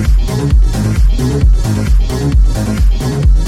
Thank you.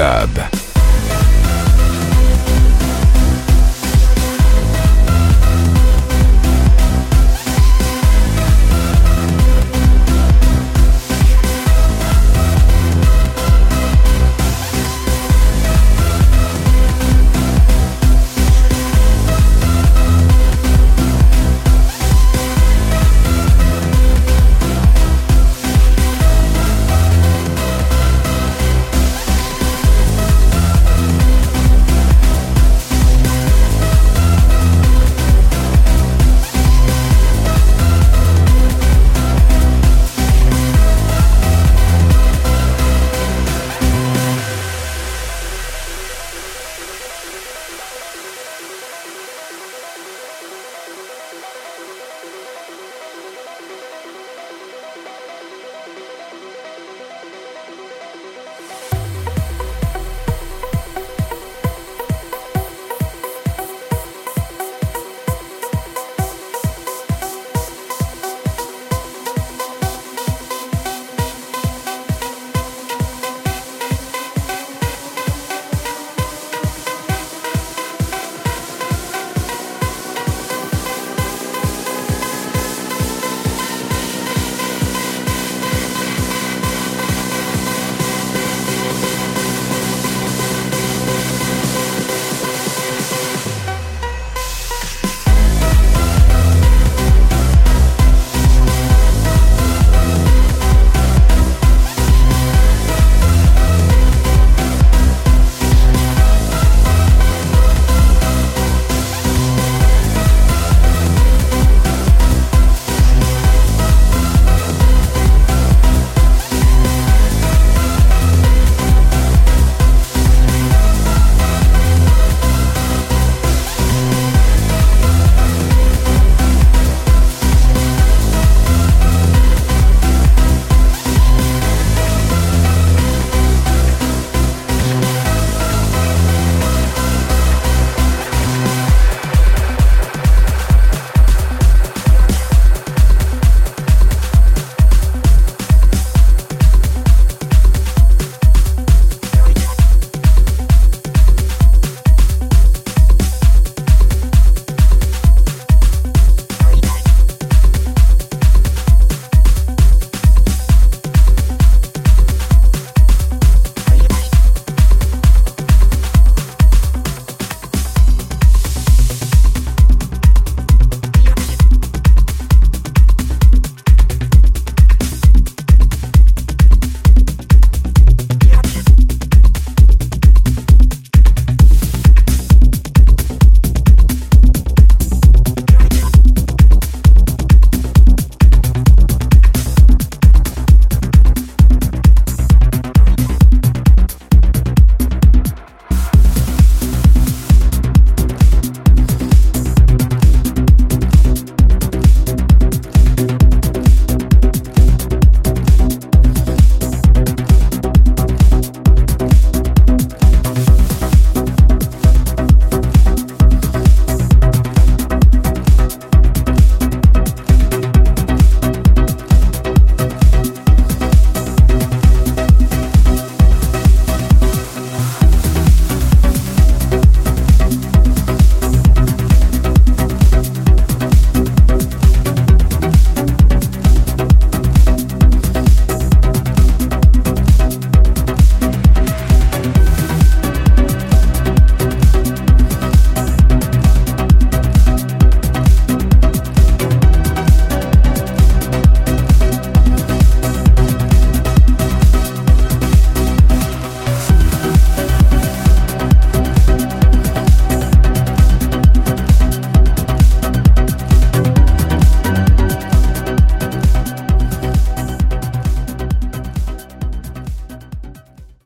Club.